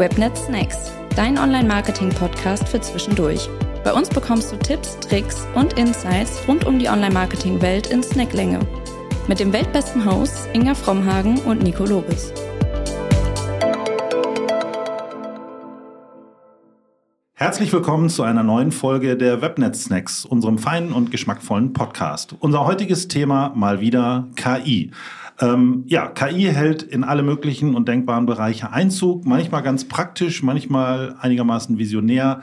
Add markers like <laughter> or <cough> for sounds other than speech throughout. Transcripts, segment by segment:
Webnet Snacks, dein Online-Marketing-Podcast für zwischendurch. Bei uns bekommst du Tipps, Tricks und Insights rund um die Online-Marketing-Welt in Snacklänge. Mit dem weltbesten Hosts Inga Frommhagen und Nico Lobes. Herzlich willkommen zu einer neuen Folge der Webnet Snacks, unserem feinen und geschmackvollen Podcast. Unser heutiges Thema mal wieder KI. Ähm, ja, KI hält in alle möglichen und denkbaren Bereiche Einzug, manchmal ganz praktisch, manchmal einigermaßen visionär,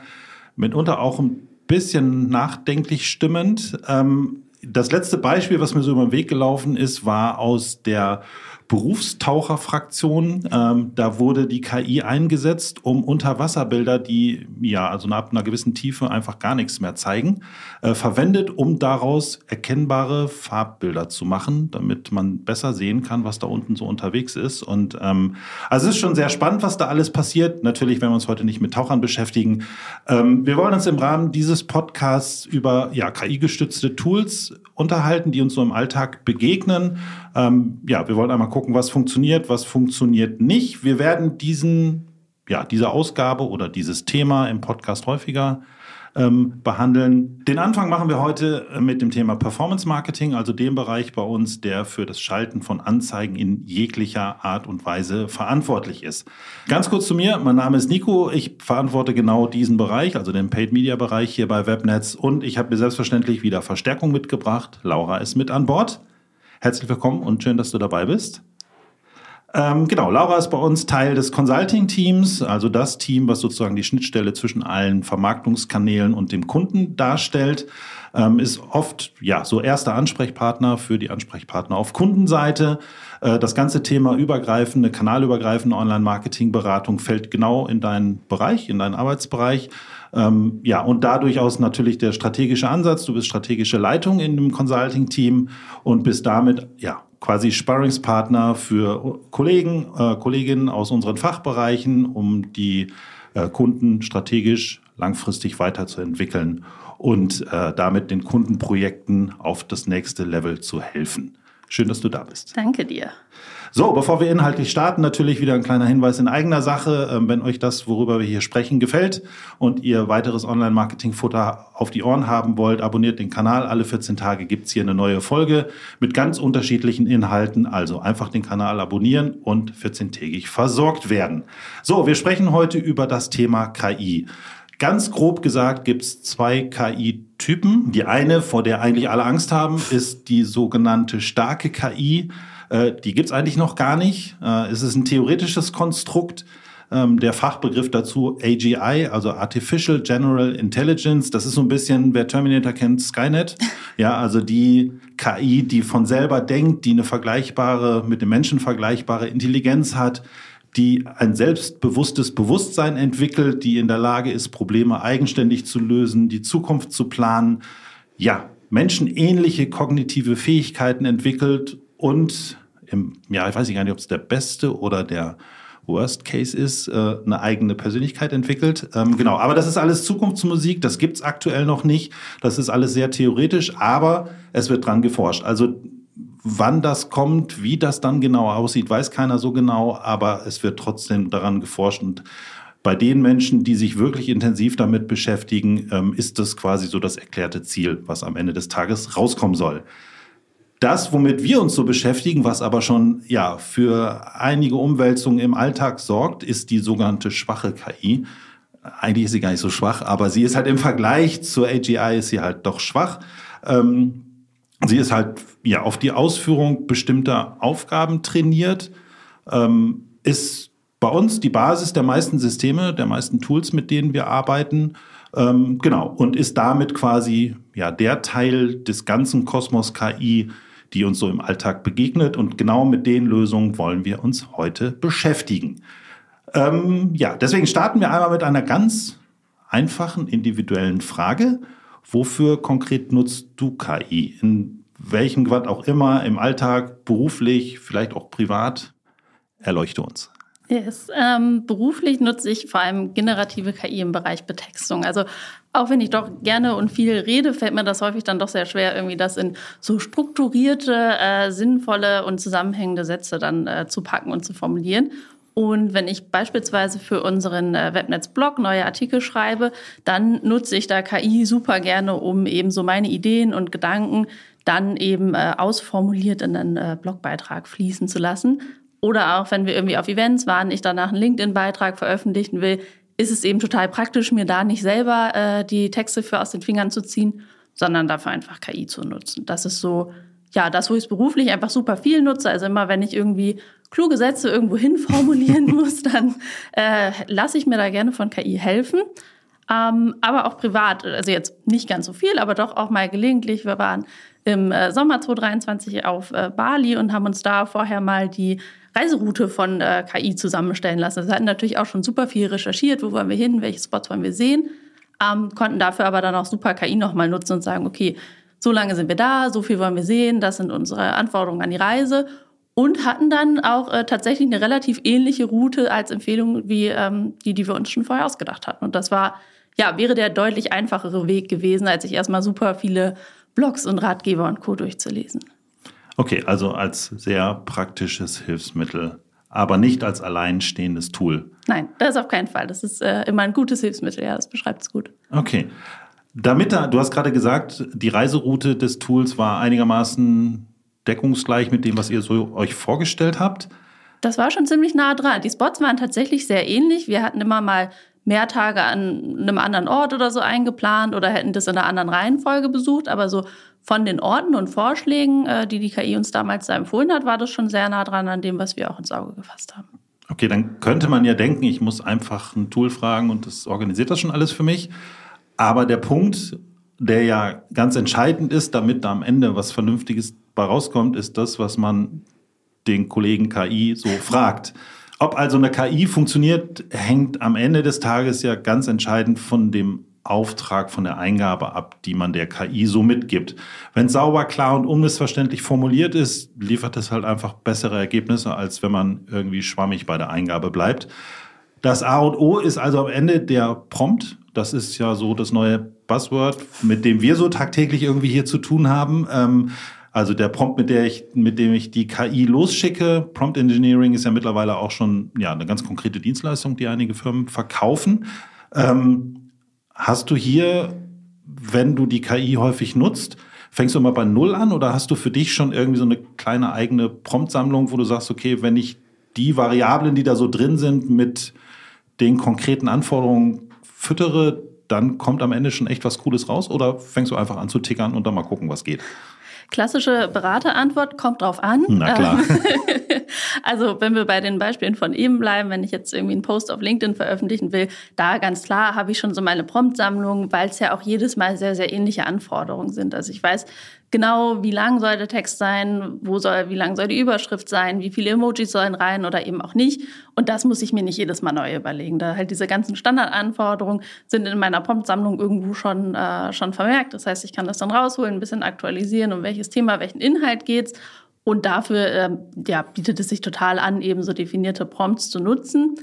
mitunter auch ein bisschen nachdenklich stimmend. Ähm, das letzte Beispiel, was mir so über den Weg gelaufen ist, war aus der Berufstaucherfraktion. Ähm, da wurde die KI eingesetzt, um Unterwasserbilder, die ja also ab einer gewissen Tiefe einfach gar nichts mehr zeigen, äh, verwendet, um daraus erkennbare Farbbilder zu machen, damit man besser sehen kann, was da unten so unterwegs ist. Und ähm, also es ist schon sehr spannend, was da alles passiert. Natürlich, wenn wir uns heute nicht mit Tauchern beschäftigen. Ähm, wir wollen uns im Rahmen dieses Podcasts über ja, KI-gestützte Tools unterhalten, die uns so im Alltag begegnen. Ähm, ja, wir wollen einmal gucken, was funktioniert, was funktioniert nicht. Wir werden diesen, ja, diese Ausgabe oder dieses Thema im Podcast häufiger ähm, behandeln. Den Anfang machen wir heute mit dem Thema Performance Marketing, also dem Bereich bei uns, der für das Schalten von Anzeigen in jeglicher Art und Weise verantwortlich ist. Ganz kurz zu mir, mein Name ist Nico, ich verantworte genau diesen Bereich, also den Paid Media Bereich hier bei Webnetz und ich habe mir selbstverständlich wieder Verstärkung mitgebracht. Laura ist mit an Bord. Herzlich willkommen und schön, dass du dabei bist. Ähm, genau, Laura ist bei uns Teil des Consulting-Teams, also das Team, was sozusagen die Schnittstelle zwischen allen Vermarktungskanälen und dem Kunden darstellt. Ähm, ist oft ja so erster Ansprechpartner für die Ansprechpartner auf Kundenseite. Äh, das ganze Thema übergreifende, kanalübergreifende Online-Marketing-Beratung fällt genau in deinen Bereich, in deinen Arbeitsbereich. Ähm, ja, und da durchaus natürlich der strategische Ansatz. Du bist strategische Leitung in dem Consulting-Team und bist damit ja quasi Sparringspartner für Kollegen, äh, Kolleginnen aus unseren Fachbereichen, um die äh, Kunden strategisch langfristig weiterzuentwickeln und äh, damit den Kundenprojekten auf das nächste Level zu helfen. Schön, dass du da bist. Danke dir. So, bevor wir inhaltlich starten, natürlich wieder ein kleiner Hinweis in eigener Sache. Ähm, wenn euch das, worüber wir hier sprechen, gefällt und ihr weiteres Online-Marketing-Futter auf die Ohren haben wollt, abonniert den Kanal. Alle 14 Tage gibt's hier eine neue Folge mit ganz unterschiedlichen Inhalten. Also einfach den Kanal abonnieren und 14-tägig versorgt werden. So, wir sprechen heute über das Thema KI. Ganz grob gesagt gibt's zwei KI-Typen. Die eine, vor der eigentlich alle Angst haben, ist die sogenannte starke KI. Äh, die gibt's eigentlich noch gar nicht. Äh, es ist ein theoretisches Konstrukt. Ähm, der Fachbegriff dazu AGI, also Artificial General Intelligence. Das ist so ein bisschen, wer Terminator kennt, Skynet. <laughs> Ja, also die KI, die von selber denkt, die eine vergleichbare, mit dem Menschen vergleichbare Intelligenz hat, die ein selbstbewusstes Bewusstsein entwickelt, die in der Lage ist, Probleme eigenständig zu lösen, die Zukunft zu planen. Ja, menschenähnliche kognitive Fähigkeiten entwickelt und im, ja, ich weiß gar nicht, ob es der beste oder der Worst Case ist, äh, eine eigene Persönlichkeit entwickelt. Ähm, genau, aber das ist alles Zukunftsmusik, das gibt's aktuell noch nicht. Das ist alles sehr theoretisch, aber es wird dran geforscht. Also wann das kommt, wie das dann genau aussieht, weiß keiner so genau, aber es wird trotzdem daran geforscht und bei den Menschen, die sich wirklich intensiv damit beschäftigen, ähm, ist das quasi so das erklärte Ziel, was am Ende des Tages rauskommen soll. Das, womit wir uns so beschäftigen, was aber schon ja für einige Umwälzungen im Alltag sorgt, ist die sogenannte schwache KI. Eigentlich ist sie gar nicht so schwach, aber sie ist halt im Vergleich zur AGI ist sie halt doch schwach. Ähm, sie ist halt ja auf die Ausführung bestimmter Aufgaben trainiert, ähm, ist bei uns die Basis der meisten Systeme, der meisten Tools, mit denen wir arbeiten. Ähm, genau und ist damit quasi ja der Teil des ganzen Kosmos KI, die uns so im Alltag begegnet. Und genau mit den Lösungen wollen wir uns heute beschäftigen. Ähm, ja, deswegen starten wir einmal mit einer ganz einfachen individuellen Frage. Wofür konkret nutzt du KI? In welchem Gewand auch immer, im Alltag, beruflich, vielleicht auch privat? Erleuchte uns. Yes. Ähm, beruflich nutze ich vor allem generative KI im Bereich Betextung. Also auch wenn ich doch gerne und viel rede, fällt mir das häufig dann doch sehr schwer, irgendwie das in so strukturierte, äh, sinnvolle und zusammenhängende Sätze dann äh, zu packen und zu formulieren. Und wenn ich beispielsweise für unseren äh, Webnetz-Blog neue Artikel schreibe, dann nutze ich da KI super gerne, um eben so meine Ideen und Gedanken dann eben äh, ausformuliert in einen äh, Blogbeitrag fließen zu lassen. Oder auch wenn wir irgendwie auf Events waren, ich danach einen LinkedIn-Beitrag veröffentlichen will, ist es eben total praktisch, mir da nicht selber die Texte für aus den Fingern zu ziehen, sondern dafür einfach KI zu nutzen. Das ist so, ja, das, wo ich es beruflich einfach super viel nutze. Also immer, wenn ich irgendwie kluge Sätze irgendwo hin formulieren <laughs> muss, dann äh, lasse ich mir da gerne von KI helfen. Ähm, aber auch privat, also jetzt nicht ganz so viel, aber doch auch mal gelegentlich. Wir waren im äh, Sommer 2023 auf äh, Bali und haben uns da vorher mal die Reiseroute von äh, KI zusammenstellen lassen. Also wir hatten natürlich auch schon super viel recherchiert, wo wollen wir hin, welche Spots wollen wir sehen, ähm, konnten dafür aber dann auch super KI nochmal nutzen und sagen, okay, so lange sind wir da, so viel wollen wir sehen, das sind unsere Anforderungen an die Reise und hatten dann auch äh, tatsächlich eine relativ ähnliche Route als Empfehlung wie ähm, die, die wir uns schon vorher ausgedacht hatten. Und das war, ja, wäre der deutlich einfachere Weg gewesen, als sich erstmal super viele Blogs und Ratgeber und Co. durchzulesen. Okay, also als sehr praktisches Hilfsmittel, aber nicht als alleinstehendes Tool. Nein, das auf keinen Fall. Das ist äh, immer ein gutes Hilfsmittel, ja, das beschreibt es gut. Okay. Damit, du hast gerade gesagt, die Reiseroute des Tools war einigermaßen deckungsgleich mit dem, was ihr so euch vorgestellt habt? Das war schon ziemlich nah dran. Die Spots waren tatsächlich sehr ähnlich. Wir hatten immer mal mehr Tage an einem anderen Ort oder so eingeplant oder hätten das in einer anderen Reihenfolge besucht. Aber so von den Orten und Vorschlägen, äh, die die KI uns damals da empfohlen hat, war das schon sehr nah dran an dem, was wir auch ins Auge gefasst haben. Okay, dann könnte man ja denken, ich muss einfach ein Tool fragen und das organisiert das schon alles für mich. Aber der Punkt, der ja ganz entscheidend ist, damit da am Ende was Vernünftiges bei rauskommt, ist das, was man den Kollegen KI so fragt. Ob also eine KI funktioniert, hängt am Ende des Tages ja ganz entscheidend von dem Auftrag, von der Eingabe ab, die man der KI so mitgibt. Wenn sauber, klar und unmissverständlich formuliert ist, liefert es halt einfach bessere Ergebnisse, als wenn man irgendwie schwammig bei der Eingabe bleibt. Das A und O ist also am Ende der Prompt. Das ist ja so das neue Buzzword, mit dem wir so tagtäglich irgendwie hier zu tun haben. Ähm, also der Prompt, mit, der ich, mit dem ich die KI losschicke, Prompt Engineering ist ja mittlerweile auch schon ja, eine ganz konkrete Dienstleistung, die einige Firmen verkaufen. Ähm, hast du hier, wenn du die KI häufig nutzt, fängst du immer bei Null an oder hast du für dich schon irgendwie so eine kleine eigene Promptsammlung, wo du sagst, okay, wenn ich die Variablen, die da so drin sind, mit den konkreten Anforderungen füttere, dann kommt am Ende schon echt was Cooles raus? Oder fängst du einfach an zu tickern und dann mal gucken, was geht? Klassische Beraterantwort kommt drauf an. Na klar. <laughs> also wenn wir bei den Beispielen von eben bleiben, wenn ich jetzt irgendwie einen Post auf LinkedIn veröffentlichen will, da ganz klar habe ich schon so meine Promptsammlung, weil es ja auch jedes Mal sehr, sehr ähnliche Anforderungen sind. Also ich weiß, genau, wie lang soll der Text sein, wo soll, wie lang soll die Überschrift sein, wie viele Emojis sollen rein oder eben auch nicht. Und das muss ich mir nicht jedes Mal neu überlegen. Da halt diese ganzen Standardanforderungen sind in meiner Promptsammlung irgendwo schon, äh, schon vermerkt. Das heißt, ich kann das dann rausholen, ein bisschen aktualisieren, um welches Thema, welchen Inhalt geht's. Und dafür äh, ja, bietet es sich total an, eben so definierte Prompts zu nutzen.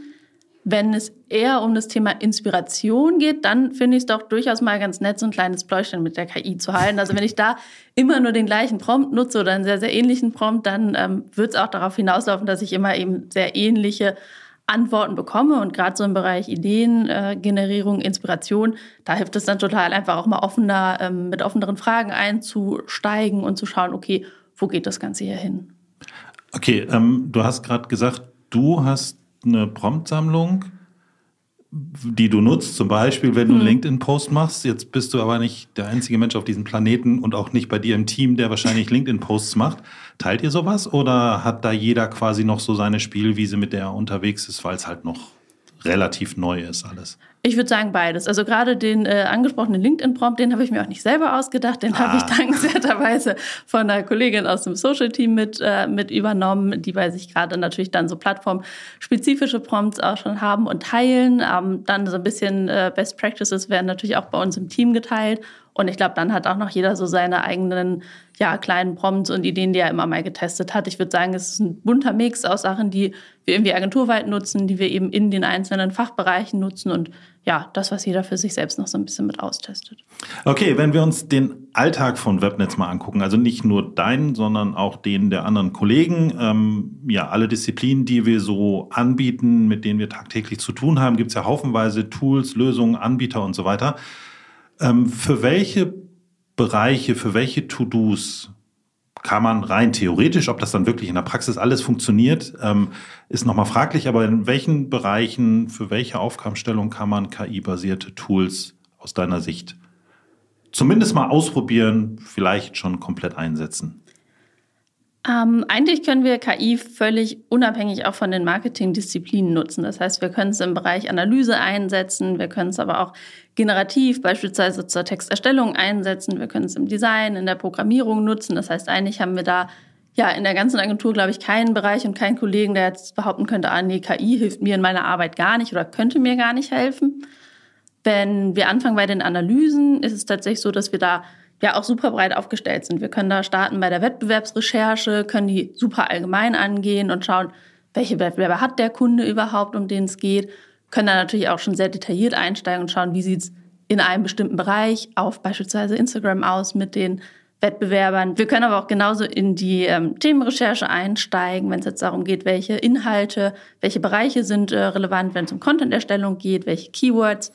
Wenn es eher um das Thema Inspiration geht, dann finde ich es doch durchaus mal ganz nett, so ein kleines Pläuschen mit der KI zu halten. Also wenn ich da immer nur den gleichen Prompt nutze oder einen sehr, sehr ähnlichen Prompt, dann ähm, wird es auch darauf hinauslaufen, dass ich immer eben sehr ähnliche Antworten bekomme. Und gerade so im Bereich Ideengenerierung, äh, Inspiration, da hilft es dann total einfach auch mal offener, ähm, mit offeneren Fragen einzusteigen und zu schauen, okay, wo geht das Ganze hier hin? Okay, ähm, du hast gerade gesagt, du hast eine Promptsammlung, die du nutzt, zum Beispiel, wenn du einen hm. LinkedIn-Post machst. Jetzt bist du aber nicht der einzige Mensch auf diesem Planeten und auch nicht bei dir im Team, der wahrscheinlich LinkedIn-Posts macht. Teilt ihr sowas oder hat da jeder quasi noch so seine Spielwiese, mit der er unterwegs ist, weil es halt noch relativ neu ist alles? Ich würde sagen beides. Also gerade den äh, angesprochenen LinkedIn-Prompt, den habe ich mir auch nicht selber ausgedacht, den ah. habe ich <laughs> dankenswerterweise von einer Kollegin aus dem Social-Team mit, äh, mit übernommen, die bei sich gerade natürlich dann so plattformspezifische Prompts auch schon haben und teilen. Ähm, dann so ein bisschen äh, Best Practices werden natürlich auch bei uns im Team geteilt. Und ich glaube, dann hat auch noch jeder so seine eigenen ja, kleinen Prompts und Ideen, die er immer mal getestet hat. Ich würde sagen, es ist ein bunter Mix aus Sachen, die wir irgendwie agenturweit nutzen, die wir eben in den einzelnen Fachbereichen nutzen und ja, das, was jeder für sich selbst noch so ein bisschen mit austestet. Okay, wenn wir uns den Alltag von Webnetz mal angucken, also nicht nur deinen, sondern auch den der anderen Kollegen, ähm, ja, alle Disziplinen, die wir so anbieten, mit denen wir tagtäglich zu tun haben, gibt es ja haufenweise Tools, Lösungen, Anbieter und so weiter. Ähm, für welche Bereiche, für welche To-Dos kann man rein theoretisch, ob das dann wirklich in der Praxis alles funktioniert, ähm, ist nochmal fraglich, aber in welchen Bereichen, für welche Aufgabenstellung kann man KI-basierte Tools aus deiner Sicht zumindest mal ausprobieren, vielleicht schon komplett einsetzen? Ähm, eigentlich können wir KI völlig unabhängig auch von den Marketingdisziplinen nutzen. Das heißt, wir können es im Bereich Analyse einsetzen, wir können es aber auch generativ beispielsweise zur Texterstellung einsetzen, wir können es im Design, in der Programmierung nutzen. Das heißt, eigentlich haben wir da ja in der ganzen Agentur, glaube ich, keinen Bereich und keinen Kollegen, der jetzt behaupten könnte, ah nee, KI hilft mir in meiner Arbeit gar nicht oder könnte mir gar nicht helfen. Wenn wir anfangen bei den Analysen, ist es tatsächlich so, dass wir da ja auch super breit aufgestellt sind. Wir können da starten bei der Wettbewerbsrecherche, können die super allgemein angehen und schauen, welche Wettbewerber hat der Kunde überhaupt, um den es geht. Können da natürlich auch schon sehr detailliert einsteigen und schauen, wie sieht es in einem bestimmten Bereich auf beispielsweise Instagram aus mit den Wettbewerbern. Wir können aber auch genauso in die ähm, Themenrecherche einsteigen, wenn es jetzt darum geht, welche Inhalte, welche Bereiche sind äh, relevant, wenn es um Content-Erstellung geht, welche Keywords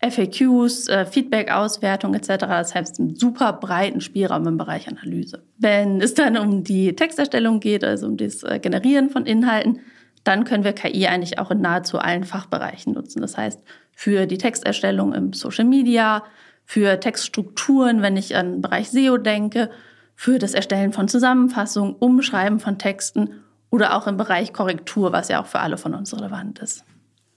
FAQs, äh, Feedback-Auswertung etc. Das heißt, einen super breiten Spielraum im Bereich Analyse. Wenn es dann um die Texterstellung geht, also um das äh, Generieren von Inhalten, dann können wir KI eigentlich auch in nahezu allen Fachbereichen nutzen. Das heißt, für die Texterstellung im Social Media, für Textstrukturen, wenn ich an den Bereich SEO denke, für das Erstellen von Zusammenfassungen, Umschreiben von Texten oder auch im Bereich Korrektur, was ja auch für alle von uns relevant ist.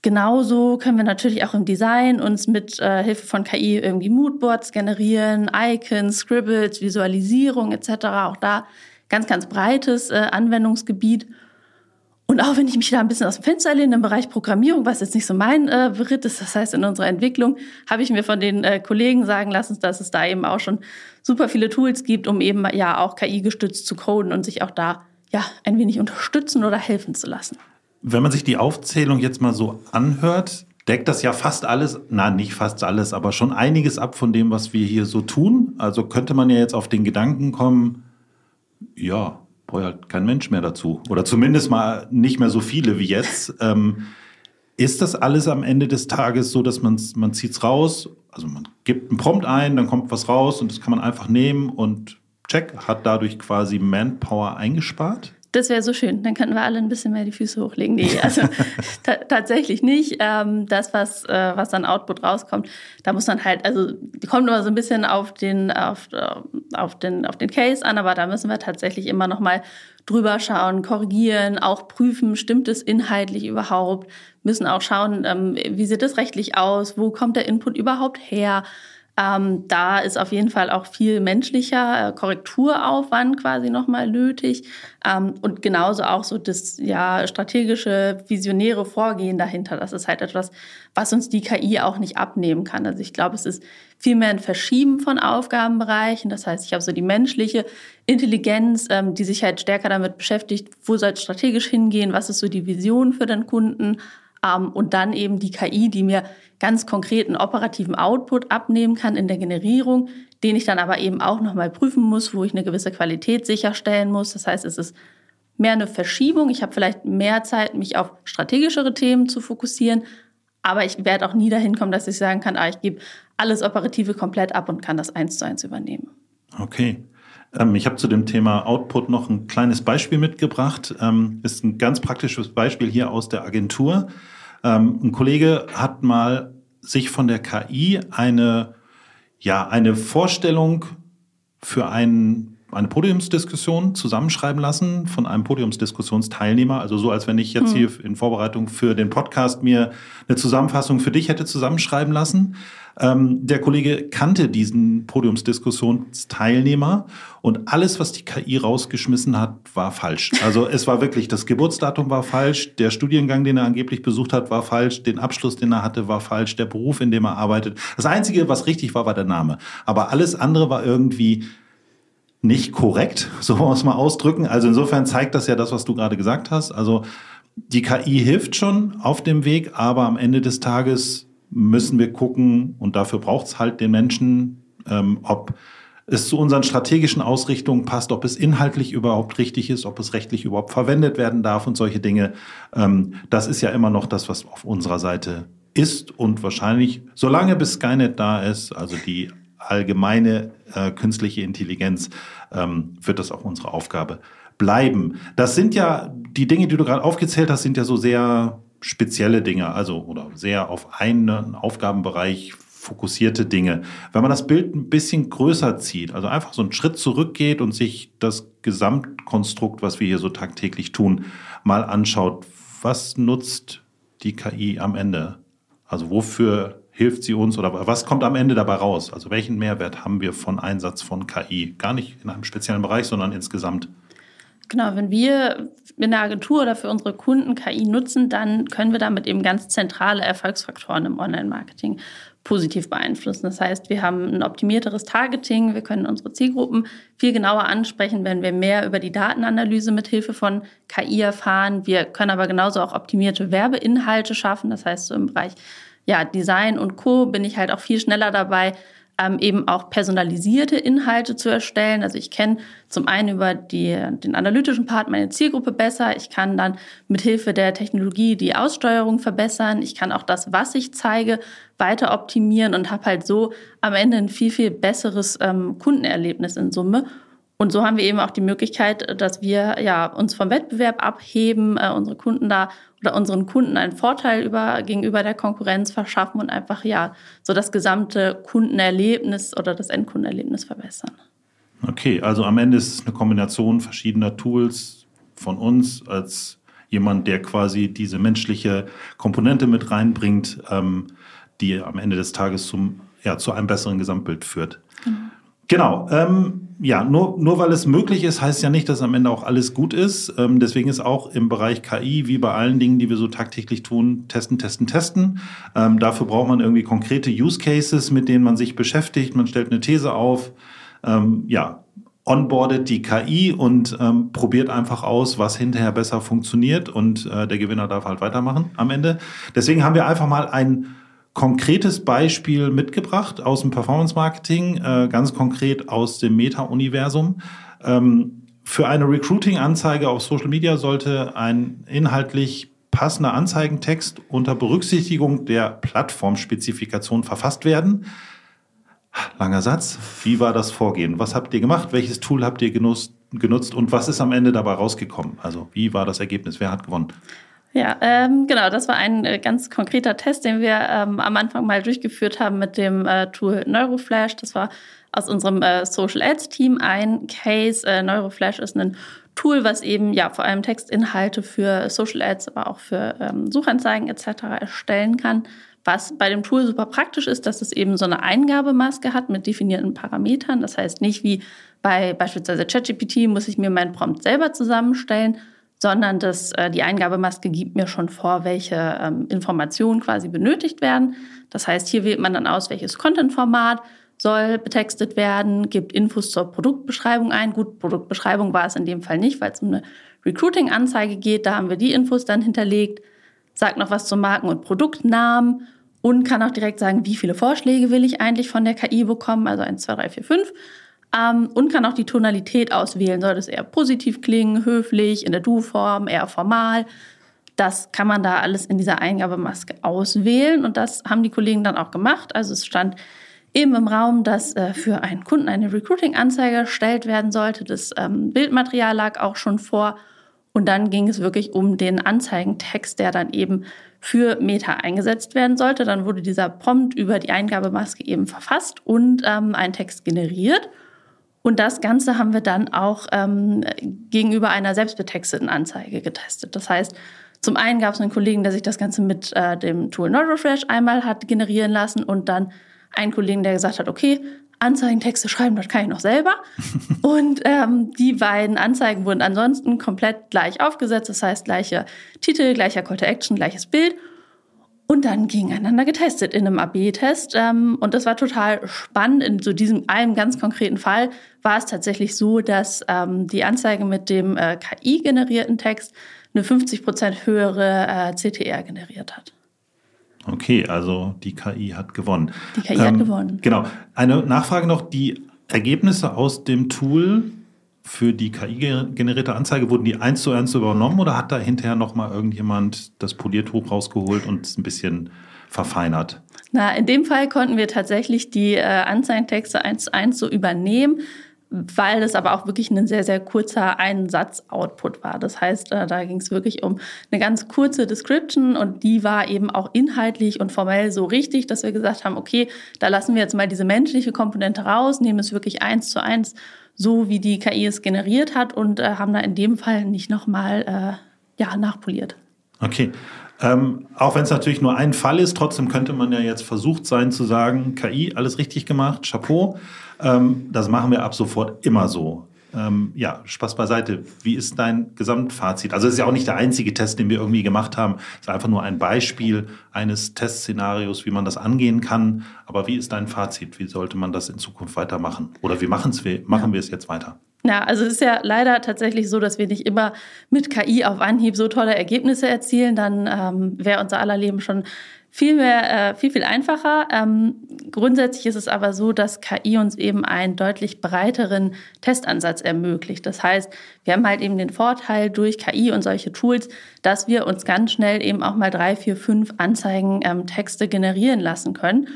Genauso können wir natürlich auch im Design uns mit äh, Hilfe von KI irgendwie Moodboards generieren, Icons, Scribbles, Visualisierung etc. Auch da ganz, ganz breites äh, Anwendungsgebiet. Und auch wenn ich mich da ein bisschen aus dem Fenster lehne im Bereich Programmierung, was jetzt nicht so mein äh, ist, das heißt in unserer Entwicklung, habe ich mir von den äh, Kollegen sagen lassen, dass es da eben auch schon super viele Tools gibt, um eben ja auch KI-gestützt zu coden und sich auch da ja ein wenig unterstützen oder helfen zu lassen. Wenn man sich die Aufzählung jetzt mal so anhört, deckt das ja fast alles, na nicht fast alles, aber schon einiges ab von dem, was wir hier so tun. Also könnte man ja jetzt auf den Gedanken kommen, ja, braucht halt kein Mensch mehr dazu. Oder zumindest mal nicht mehr so viele wie jetzt. <laughs> Ähm, ist das alles am Ende des Tages so, dass man's, man zieht es raus, also man gibt einen Prompt ein, dann kommt was raus und das kann man einfach nehmen und check, hat dadurch quasi Manpower eingespart? Das wäre so schön. Dann könnten wir alle ein bisschen mehr die Füße hochlegen. Nee, also <laughs> tatsächlich nicht. Ähm, das, was, äh, was an Output rauskommt, da muss man halt, also kommt immer so ein bisschen auf den, auf, äh, auf, den, auf den Case an, aber da müssen wir tatsächlich immer noch mal drüber schauen, korrigieren, auch prüfen, stimmt es inhaltlich überhaupt, müssen auch schauen, ähm, wie sieht es rechtlich aus, wo kommt der Input überhaupt her. Ähm, da ist auf jeden Fall auch viel menschlicher äh, Korrekturaufwand quasi nochmal nötig ähm, und genauso auch so das ja strategische, visionäre Vorgehen dahinter. Das ist halt etwas, was uns die KI auch nicht abnehmen kann. Also ich glaube, es ist vielmehr ein Verschieben von Aufgabenbereichen. Das heißt, ich habe so die menschliche Intelligenz, ähm, die sich halt stärker damit beschäftigt, wo soll es strategisch hingehen, was ist so die Vision für den Kunden und dann eben die KI, die mir ganz konkreten operativen Output abnehmen kann in der Generierung, den ich dann aber eben auch nochmal prüfen muss, wo ich eine gewisse Qualität sicherstellen muss. Das heißt, es ist mehr eine Verschiebung. Ich habe vielleicht mehr Zeit, mich auf strategischere Themen zu fokussieren. Aber ich werde auch nie dahin kommen, dass ich sagen kann, ah, ich gebe alles Operative komplett ab und kann das eins zu eins übernehmen. Okay. Ähm, ich habe zu dem Thema Output noch ein kleines Beispiel mitgebracht. Ähm, ist ein ganz praktisches Beispiel hier aus der Agentur. Ähm, ein Kollege hat mal sich von der KI eine, ja, eine Vorstellung für einen eine Podiumsdiskussion zusammenschreiben lassen von einem Podiumsdiskussionsteilnehmer. Also so, als wenn ich jetzt hm. hier in Vorbereitung für den Podcast mir eine Zusammenfassung für dich hätte zusammenschreiben lassen. Ähm, der Kollege kannte diesen Podiumsdiskussionsteilnehmer und alles, was die KI rausgeschmissen hat, war falsch. Also <laughs> es war wirklich, das Geburtsdatum war falsch, der Studiengang, den er angeblich besucht hat, war falsch, den Abschluss, den er hatte, war falsch, der Beruf, in dem er arbeitet. Das Einzige, was richtig war, war der Name. Aber alles andere war irgendwie nicht korrekt, <laughs> so wollen wir es mal ausdrücken. Also insofern zeigt das ja das, was du gerade gesagt hast. Also die KI hilft schon auf dem Weg, aber am Ende des Tages müssen wir gucken, und dafür braucht es halt den Menschen, ähm, ob es zu unseren strategischen Ausrichtungen passt, ob es inhaltlich überhaupt richtig ist, ob es rechtlich überhaupt verwendet werden darf und solche Dinge. Ähm, das ist ja immer noch das, was auf unserer Seite ist und wahrscheinlich, solange bis Skynet da ist, also die allgemeine äh, künstliche Intelligenz, ähm, wird das auch unsere Aufgabe bleiben. Das sind ja, die Dinge, die du gerade aufgezählt hast, sind ja so sehr spezielle Dinge, also oder sehr auf einen Aufgabenbereich fokussierte Dinge. Wenn man das Bild ein bisschen größer zieht, also einfach so einen Schritt zurückgeht und sich das Gesamtkonstrukt, was wir hier so tagtäglich tun, mal anschaut, was nutzt die KI am Ende? Also wofür hilft sie uns oder was kommt am Ende dabei raus? Also welchen Mehrwert haben wir von Einsatz von KI? Gar nicht in einem speziellen Bereich, sondern insgesamt. Genau, wenn wir in der Agentur oder für unsere Kunden KI nutzen, dann können wir damit eben ganz zentrale Erfolgsfaktoren im Online-Marketing positiv beeinflussen. Das heißt, wir haben ein optimierteres Targeting, wir können unsere Zielgruppen viel genauer ansprechen, wenn wir mehr über die Datenanalyse mit Hilfe von KI erfahren. Wir können aber genauso auch optimierte Werbeinhalte schaffen. Das heißt, so im Bereich ja, Design und Co. bin ich halt auch viel schneller dabei, ähm, eben auch personalisierte Inhalte zu erstellen. Also ich kenne zum einen über die, den analytischen Part meine Zielgruppe besser. Ich kann dann mit Hilfe der Technologie die Aussteuerung verbessern. Ich kann auch das, was ich zeige, weiter optimieren und habe halt so am Ende ein viel, viel besseres ähm, Kundenerlebnis in Summe. Und so haben wir eben auch die Möglichkeit, dass wir ja uns vom Wettbewerb abheben, äh, unsere Kunden da oder unseren Kunden einen Vorteil über, gegenüber der Konkurrenz verschaffen und einfach ja so das gesamte Kundenerlebnis oder das Endkundenerlebnis verbessern. Okay, also am Ende ist es eine Kombination verschiedener Tools von uns als jemand, der quasi diese menschliche Komponente mit reinbringt, ähm, die am Ende des Tages zum, ja, zu einem besseren Gesamtbild führt. Mhm. Genau. Ähm, ja, nur, nur weil es möglich ist, heißt ja nicht, dass am Ende auch alles gut ist. Ähm, deswegen ist auch im Bereich KI, wie bei allen Dingen, die wir so tagtäglich tun, testen, testen, testen. Ähm, dafür braucht man irgendwie konkrete Use Cases, mit denen man sich beschäftigt. Man stellt eine These auf, ähm, ja, onboardet die KI und ähm, probiert einfach aus, was hinterher besser funktioniert und äh, der Gewinner darf halt weitermachen am Ende. Deswegen haben wir einfach mal ein konkretes Beispiel mitgebracht aus dem Performance Marketing, äh, ganz konkret aus dem Meta-Universum. Ähm, für eine Recruiting-Anzeige auf Social Media sollte ein inhaltlich passender Anzeigentext unter Berücksichtigung der Plattformspezifikation verfasst werden. Langer Satz. Wie war das Vorgehen? Was habt ihr gemacht? Welches Tool habt ihr genutzt, genutzt und was ist am Ende dabei rausgekommen? Also wie war das Ergebnis? Wer hat gewonnen? Ja, ähm, genau, das war ein äh, ganz konkreter Test, den wir ähm, am Anfang mal durchgeführt haben mit dem äh, Tool Neuroflash. Das war aus unserem äh, Social Ads Team ein Case. Äh, Neuroflash ist ein Tool, was eben ja vor allem Textinhalte für Social Ads, aber auch für ähm, Suchanzeigen etc. erstellen kann. Was bei dem Tool super praktisch ist, dass es eben so eine Eingabemaske hat mit definierten Parametern. Das heißt nicht wie bei beispielsweise ChatGPT muss ich mir meinen Prompt selber zusammenstellen, sondern dass äh, die Eingabemaske gibt mir schon vor, welche ähm, Informationen quasi benötigt werden. Das heißt, hier wählt man dann aus, welches Content-Format soll betextet werden, gibt Infos zur Produktbeschreibung ein. Gut, Produktbeschreibung war es in dem Fall nicht, weil es um eine Recruiting-Anzeige geht. Da haben wir die Infos dann hinterlegt, sagt noch was zum Marken- und Produktnamen und kann auch direkt sagen, wie viele Vorschläge will ich eigentlich von der KI bekommen, also 1, 2, 3, 4, 5 ähm, und kann auch die Tonalität auswählen. Soll das eher positiv klingen, höflich, in der Du-Form, eher formal? Das kann man da alles in dieser Eingabemaske auswählen und das haben die Kollegen dann auch gemacht. Also es stand eben im Raum, dass äh, für einen Kunden eine Recruiting-Anzeige erstellt werden sollte. Das ähm, Bildmaterial lag auch schon vor und dann ging es wirklich um den Anzeigentext, der dann eben für Meta eingesetzt werden sollte. Dann wurde dieser Prompt über die Eingabemaske eben verfasst und ähm, ein Text generiert. Und das Ganze haben wir dann auch ähm, gegenüber einer selbstbetexteten Anzeige getestet. Das heißt, zum einen gab es einen Kollegen, der sich das Ganze mit äh, dem Tool NoteRefresh einmal hat generieren lassen und dann einen Kollegen, der gesagt hat, okay, Anzeigentexte schreiben, das kann ich noch selber. <laughs> und ähm, die beiden Anzeigen wurden ansonsten komplett gleich aufgesetzt, das heißt gleicher Titel, gleicher Call to Action, gleiches Bild und dann gegeneinander getestet in einem AB-Test. Ähm, und das war total spannend. In so diesem einem ganz konkreten Fall war es tatsächlich so, dass ähm, die Anzeige mit dem äh, KI-generierten Text eine 50 Prozent höhere äh, CTR generiert hat. Okay, also die KI hat gewonnen. Die KI ähm, hat gewonnen. Genau. Eine Nachfrage noch: Die Ergebnisse aus dem Tool für die KI-generierte Anzeige, wurden die eins zu eins übernommen oder hat da hinterher nochmal irgendjemand das Poliertuch rausgeholt und es ein bisschen verfeinert? Na, in dem Fall konnten wir tatsächlich die äh, Anzeigentexte eins zu eins so übernehmen weil es aber auch wirklich ein sehr, sehr kurzer Einsatz-Output war. Das heißt, äh, da ging es wirklich um eine ganz kurze Description und die war eben auch inhaltlich und formell so richtig, dass wir gesagt haben, okay, da lassen wir jetzt mal diese menschliche Komponente raus, nehmen es wirklich eins zu eins so wie die KI es generiert hat und äh, haben da in dem Fall nicht nochmal äh, ja, nachpoliert. Okay. Ähm, auch wenn es natürlich nur ein Fall ist, trotzdem könnte man ja jetzt versucht sein zu sagen, KI, alles richtig gemacht, Chapeau. Ähm, das machen wir ab sofort immer so. Ähm, ja, Spaß beiseite. Wie ist dein Gesamtfazit? Also es ist ja auch nicht der einzige Test, den wir irgendwie gemacht haben. Es ist einfach nur ein Beispiel eines Testszenarios, wie man das angehen kann. Aber wie ist dein Fazit? Wie sollte man das in Zukunft weitermachen? Oder wie wir, machen wir es jetzt weiter? Ja, also es ist ja leider tatsächlich so, dass wir nicht immer mit KI auf Anhieb so tolle Ergebnisse erzielen. Dann ähm, wäre unser aller Leben schon viel mehr, äh, viel, viel einfacher. Ähm, grundsätzlich ist es aber so, dass KI uns eben einen deutlich breiteren Testansatz ermöglicht. Das heißt, wir haben halt eben den Vorteil durch KI und solche Tools, dass wir uns ganz schnell eben auch mal drei, vier, fünf Anzeigen ähm, Texte generieren lassen können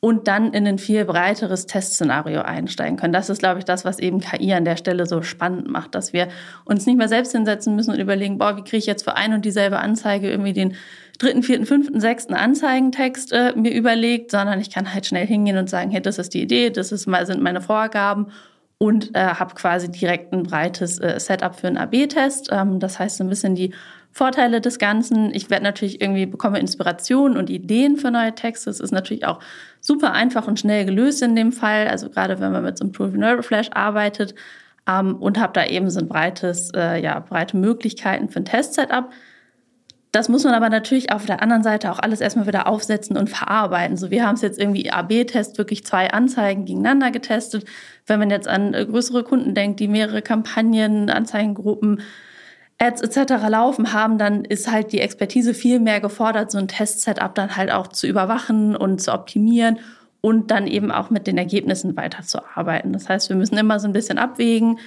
und dann in ein viel breiteres Testszenario einsteigen können. Das ist, glaube ich, das, was eben KI an der Stelle so spannend macht, dass wir uns nicht mehr selbst hinsetzen müssen und überlegen, boah, wie kriege ich jetzt für ein und dieselbe Anzeige irgendwie den dritten, vierten, fünften, sechsten Anzeigentext äh, mir überlegt, sondern ich kann halt schnell hingehen und sagen, hey, das ist die Idee, das ist sind meine Vorgaben und äh, habe quasi direkt ein breites äh, Setup für einen AB-Test. Ähm, das heißt, so ein bisschen die Vorteile des Ganzen. Ich werde natürlich irgendwie bekomme Inspiration und Ideen für neue Texte. Es ist natürlich auch super einfach und schnell gelöst in dem Fall. Also gerade wenn man mit so einem Tool wie Neuroflash arbeitet ähm, und habe da eben so ein breites, äh, ja, breite Möglichkeiten für ein Test-Setup. Das muss man aber natürlich auf der anderen Seite auch alles erstmal wieder aufsetzen und verarbeiten. So, wir haben es jetzt irgendwie AB-Test, wirklich zwei Anzeigen gegeneinander getestet. Wenn man jetzt an äh, größere Kunden denkt, die mehrere Kampagnen, Anzeigengruppen, Ads etc. laufen haben, dann ist halt die Expertise viel mehr gefordert, so ein Test-Setup dann halt auch zu überwachen und zu optimieren und dann eben auch mit den Ergebnissen weiterzuarbeiten. Das heißt, wir müssen immer so ein bisschen abwägen,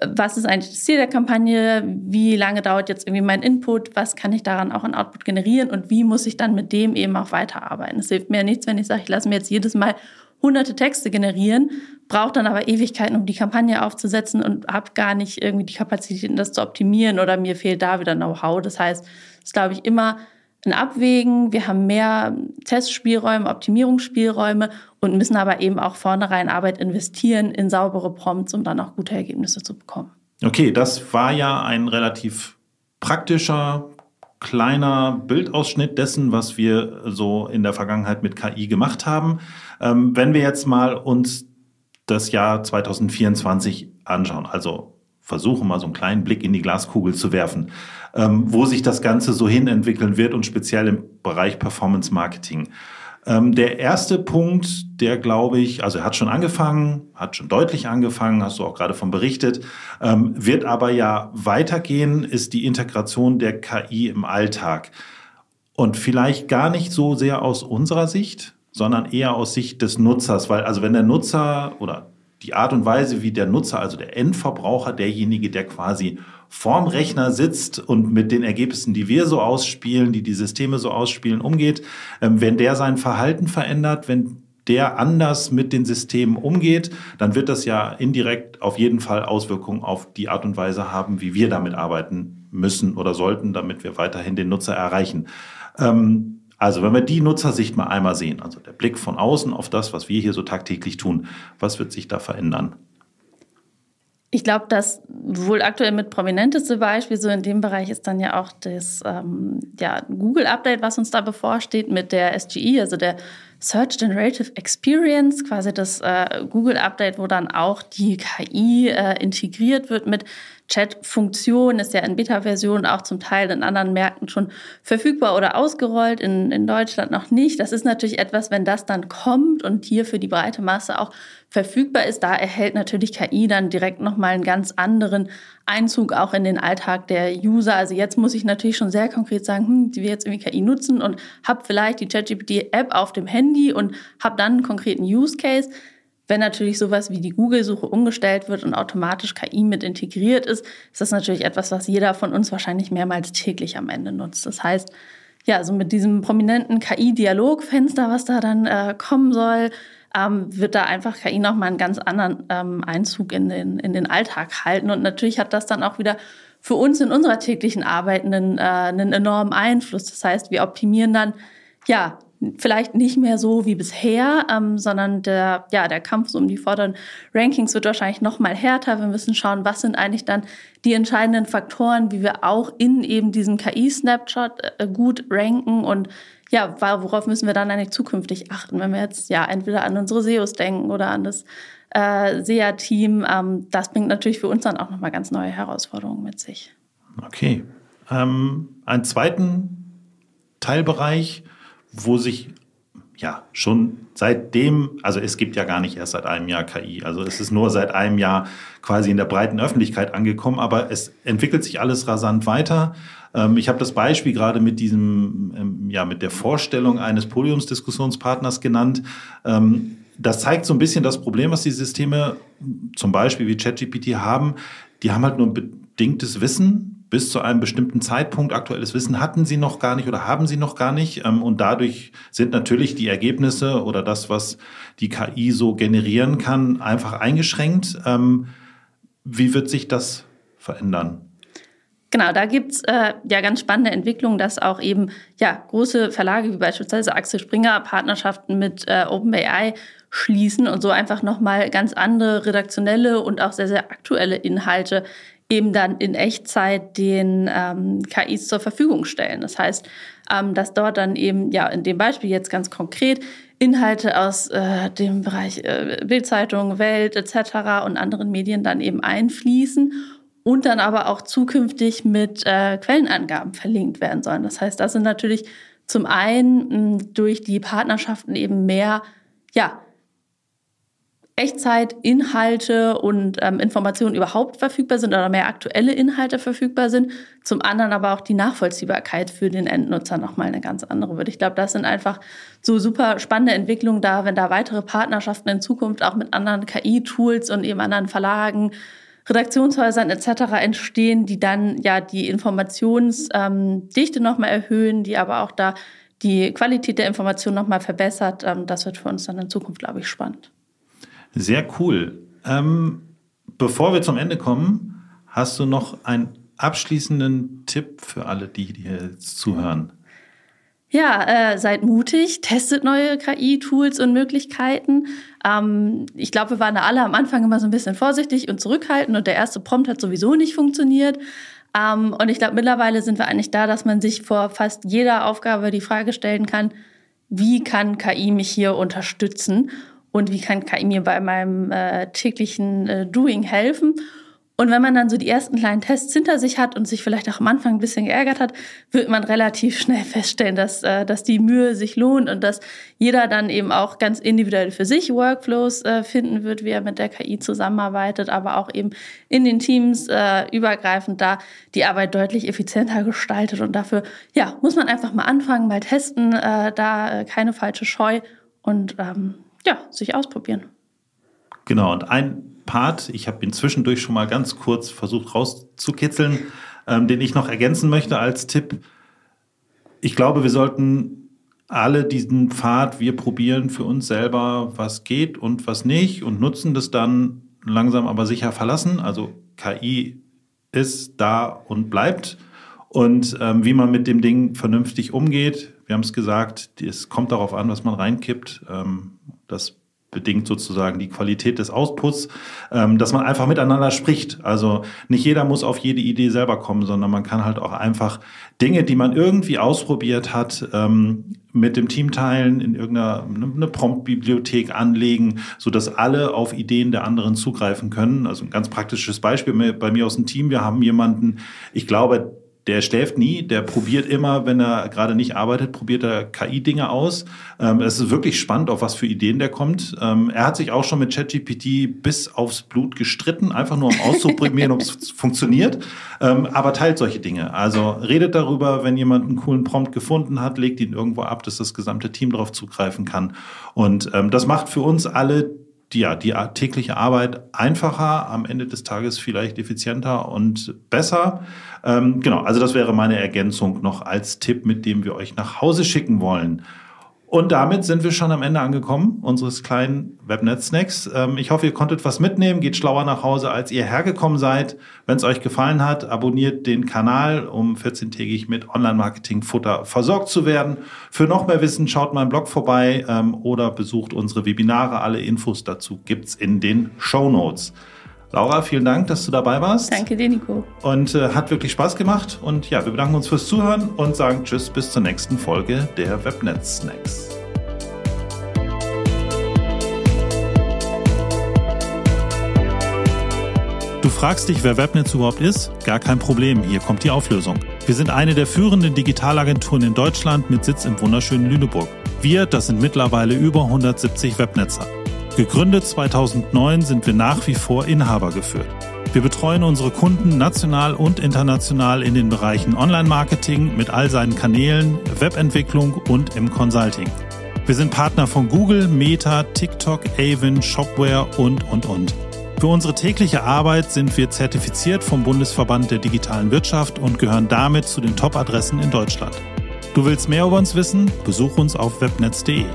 was ist eigentlich das Ziel der Kampagne, wie lange dauert jetzt irgendwie mein Input, was kann ich daran auch an Output generieren und wie muss ich dann mit dem eben auch weiterarbeiten. Es hilft mir nichts, wenn ich sage, ich lasse mir jetzt jedes Mal hunderte Texte generieren, brauche dann aber Ewigkeiten, um die Kampagne aufzusetzen und habe gar nicht irgendwie die Kapazitäten, das zu optimieren oder mir fehlt da wieder Know-how. Das heißt, es ist, glaube ich, immer ein Abwägen. Wir haben mehr Testspielräume, Optimierungsspielräume und müssen aber eben auch vornherein Arbeit investieren in saubere Prompts, um dann auch gute Ergebnisse zu bekommen. Okay, das war ja ein relativ praktischer, kleiner Bildausschnitt dessen, was wir so in der Vergangenheit mit KI gemacht haben. Ähm, wenn wir jetzt mal uns das Jahr 2024 anschauen, also versuchen mal so einen kleinen Blick in die Glaskugel zu werfen, ähm, wo sich das Ganze so hin entwickeln wird und speziell im Bereich Performance Marketing. Ähm, der erste Punkt, der glaube ich, also er hat schon angefangen, hat schon deutlich angefangen, hast du auch gerade von berichtet, ähm, wird aber ja weitergehen, ist die Integration der KI im Alltag. Und vielleicht gar nicht so sehr aus unserer Sicht, sondern eher aus Sicht des Nutzers, weil also wenn der Nutzer oder die Art und Weise, wie der Nutzer, also der Endverbraucher, derjenige, der quasi vorm Rechner sitzt und mit den Ergebnissen, die wir so ausspielen, die die Systeme so ausspielen, umgeht, ähm, wenn der sein Verhalten verändert, wenn der anders mit den Systemen umgeht, dann wird das ja indirekt auf jeden Fall Auswirkungen auf die Art und Weise haben, wie wir damit arbeiten müssen oder sollten, damit wir weiterhin den Nutzer erreichen. Ähm, also wenn wir die Nutzersicht mal einmal sehen, also der Blick von außen auf das, was wir hier so tagtäglich tun, was wird sich da verändern? Ich glaube, das wohl aktuell mit prominenteste Beispiel so in dem Bereich ist dann ja auch das ähm, ja, Google-Update, was uns da bevorsteht mit der SGE, also der Search Generative Experience, quasi das äh, Google-Update, wo dann auch die KI äh, integriert wird mit Chat-Funktion, ist ja in Beta-Version auch zum Teil in anderen Märkten schon verfügbar oder ausgerollt, in, in Deutschland noch nicht. Das ist natürlich etwas, wenn das dann kommt und hier für die breite Masse auch verfügbar ist, da erhält natürlich KI dann direkt nochmal einen ganz anderen Einzug auch in den Alltag der User. Also jetzt muss ich natürlich schon sehr konkret sagen, hm, die will jetzt irgendwie KI nutzen und habe vielleicht die ChatGPT-App auf dem Handy und habe dann einen konkreten Use Case. Wenn natürlich sowas wie die Google-Suche umgestellt wird und automatisch KI mit integriert ist, ist das natürlich etwas, was jeder von uns wahrscheinlich mehrmals täglich am Ende nutzt. Das heißt, ja, so mit diesem prominenten KI-Dialogfenster, was da dann äh, kommen soll, ähm, wird da einfach KI nochmal einen ganz anderen ähm, Einzug in den, in den Alltag halten. Und natürlich hat das dann auch wieder für uns in unserer täglichen Arbeit einen, äh, einen enormen Einfluss. Das heißt, wir optimieren dann ja vielleicht nicht mehr so wie bisher, ähm, sondern der, ja, der Kampf um die vorderen Rankings wird wahrscheinlich noch mal härter. Wir müssen schauen, was sind eigentlich dann die entscheidenden Faktoren, wie wir auch in eben diesem KI-Snapshot äh, gut ranken und ja, worauf müssen wir dann eigentlich zukünftig achten, wenn wir jetzt ja entweder an unsere SEOs denken oder an das äh, SEA-Team. Ähm, das bringt natürlich für uns dann auch nochmal ganz neue Herausforderungen mit sich. Okay. Ähm, einen zweiten Teilbereich, wo sich ja schon seitdem, also es gibt ja gar nicht erst seit einem Jahr KI, also es ist nur seit einem Jahr quasi in der breiten Öffentlichkeit angekommen, aber es entwickelt sich alles rasant weiter. Ähm, ich habe das Beispiel gerade mit diesem, ähm, ja, mit der Vorstellung eines Podiumsdiskussionspartners genannt. Ähm, das zeigt so ein bisschen das Problem, was die Systeme zum Beispiel wie ChatGPT haben. Die haben halt nur bedingtes Wissen bis zu einem bestimmten Zeitpunkt. Aktuelles Wissen hatten sie noch gar nicht oder haben sie noch gar nicht. Und dadurch sind natürlich die Ergebnisse oder das, was die KI so generieren kann, einfach eingeschränkt. Wie wird sich das verändern? Genau, da gibt's äh, ja ganz spannende Entwicklungen, dass auch eben ja große Verlage wie beispielsweise Axel Springer Partnerschaften mit äh, OpenAI schließen und so einfach nochmal ganz andere redaktionelle und auch sehr, sehr aktuelle Inhalte eben dann in Echtzeit den ähm, KIs zur Verfügung stellen. Das heißt, ähm, dass dort dann eben, ja, in dem Beispiel jetzt ganz konkret Inhalte aus äh, dem Bereich äh, Bildzeitung, Welt etc. und anderen Medien dann eben einfließen und dann aber auch zukünftig mit äh, Quellenangaben verlinkt werden sollen. Das heißt, das sind natürlich zum einen mh, durch die Partnerschaften eben mehr, ja, Echtzeit-Inhalte und ähm, Informationen überhaupt verfügbar sind oder mehr aktuelle Inhalte verfügbar sind. Zum anderen aber auch die Nachvollziehbarkeit für den Endnutzer nochmal eine ganz andere wird. Ich glaube, das sind einfach so super spannende Entwicklungen da, wenn da weitere Partnerschaften in Zukunft auch mit anderen KI-Tools und eben anderen Verlagen Redaktionshäusern etc. entstehen, die dann ja die Informationsdichte ähm, nochmal erhöhen, die aber auch da die Qualität der Information nochmal verbessert. Ähm, das wird für uns dann in Zukunft, glaube ich, spannend. Sehr cool. Ähm, bevor wir zum Ende kommen, hast du noch einen abschließenden Tipp für alle, die hier jetzt zuhören? Ja, äh, seid mutig, testet neue KI-Tools und Möglichkeiten. Ähm, ich glaube, wir waren da alle am Anfang immer so ein bisschen vorsichtig und zurückhaltend und der erste Prompt hat sowieso nicht funktioniert. Ähm, und ich glaube, mittlerweile sind wir eigentlich da, dass man sich vor fast jeder Aufgabe die Frage stellen kann, wie kann KI mich hier unterstützen und wie kann KI mir bei meinem äh, täglichen äh, Doing helfen? Und wenn man dann so die ersten kleinen Tests hinter sich hat und sich vielleicht auch am Anfang ein bisschen geärgert hat, wird man relativ schnell <laughs> feststellen, dass, äh, dass die Mühe sich lohnt und dass jeder dann eben auch ganz individuell für sich Workflows äh, finden wird, wie er mit der KI zusammenarbeitet, aber auch eben in den Teams äh, übergreifend da die Arbeit deutlich effizienter gestaltet. Und dafür, ja, muss man einfach mal anfangen, mal testen, äh, da äh, keine falsche Scheu und ähm, ja, sich ausprobieren. Genau, und ein Part, ich habe ihn zwischendurch schon mal ganz kurz versucht rauszukitzeln, ähm, den ich noch ergänzen möchte als Tipp. Ich glaube, wir sollten alle diesen Pfad, wir probieren für uns selber, was geht und was nicht und nutzen das dann langsam aber sicher verlassen. Also KI ist da und bleibt. Und ähm, wie man mit dem Ding vernünftig umgeht, wir haben es gesagt, es kommt darauf an, was man reinkippt. Ähm, das bedingt sozusagen die Qualität des Outputs, ähm, dass man einfach miteinander spricht. Also nicht jeder muss auf jede Idee selber kommen, sondern man kann halt auch einfach Dinge, die man irgendwie ausprobiert hat, ähm, mit dem Team teilen, in irgendeiner eine Prompt-Bibliothek anlegen, so dass alle auf Ideen der anderen zugreifen können. Also ein ganz praktisches Beispiel bei mir aus dem Team. Wir haben jemanden, ich glaube, der schläft nie, der probiert immer, wenn er gerade nicht arbeitet, probiert er KI-Dinge aus. Ähm, es ist wirklich spannend, auf was für Ideen der kommt. Ähm, er hat sich auch schon mit ChatGPT bis aufs Blut gestritten, einfach nur um auszuprobieren, <laughs> ob es funktioniert, ähm, aber teilt solche Dinge. Also redet darüber, wenn jemand einen coolen Prompt gefunden hat, legt ihn irgendwo ab, dass das gesamte Team darauf zugreifen kann. Und ähm, das macht für uns alle die, ja, die tägliche Arbeit einfacher, am Ende des Tages vielleicht effizienter und besser. Ähm, genau, also das wäre meine Ergänzung noch als Tipp, mit dem wir euch nach Hause schicken wollen. Und damit sind wir schon am Ende angekommen unseres kleinen Webnet-Snacks. Ähm, ich hoffe, ihr konntet was mitnehmen, geht schlauer nach Hause, als ihr hergekommen seid. Wenn es euch gefallen hat, abonniert den Kanal, um 14-tägig mit Online-Marketing-Futter versorgt zu werden. Für noch mehr Wissen schaut meinen Blog vorbei ähm, oder besucht unsere Webinare. Alle Infos dazu gibt's in den Show Notes. Laura, vielen Dank, dass du dabei warst. Danke dir, Nico. Und äh, hat wirklich Spaß gemacht. Und ja, wir bedanken uns fürs Zuhören und sagen Tschüss bis zur nächsten Folge der Webnet Snacks. Du fragst dich, wer Webnetz überhaupt ist? Gar kein Problem, hier kommt die Auflösung. Wir sind eine der führenden Digitalagenturen in Deutschland mit Sitz im wunderschönen Lüneburg. Wir, das sind mittlerweile über 170 Webnetzer. Gegründet 2009 sind wir nach wie vor Inhaber geführt. Wir betreuen unsere Kunden national und international in den Bereichen Online-Marketing mit all seinen Kanälen, Webentwicklung und im Consulting. Wir sind Partner von Google, Meta, TikTok, Avon, Shopware und, und, und. Für unsere tägliche Arbeit sind wir zertifiziert vom Bundesverband der digitalen Wirtschaft und gehören damit zu den Top-Adressen in Deutschland. Du willst mehr über uns wissen? Besuch uns auf webnetz.de.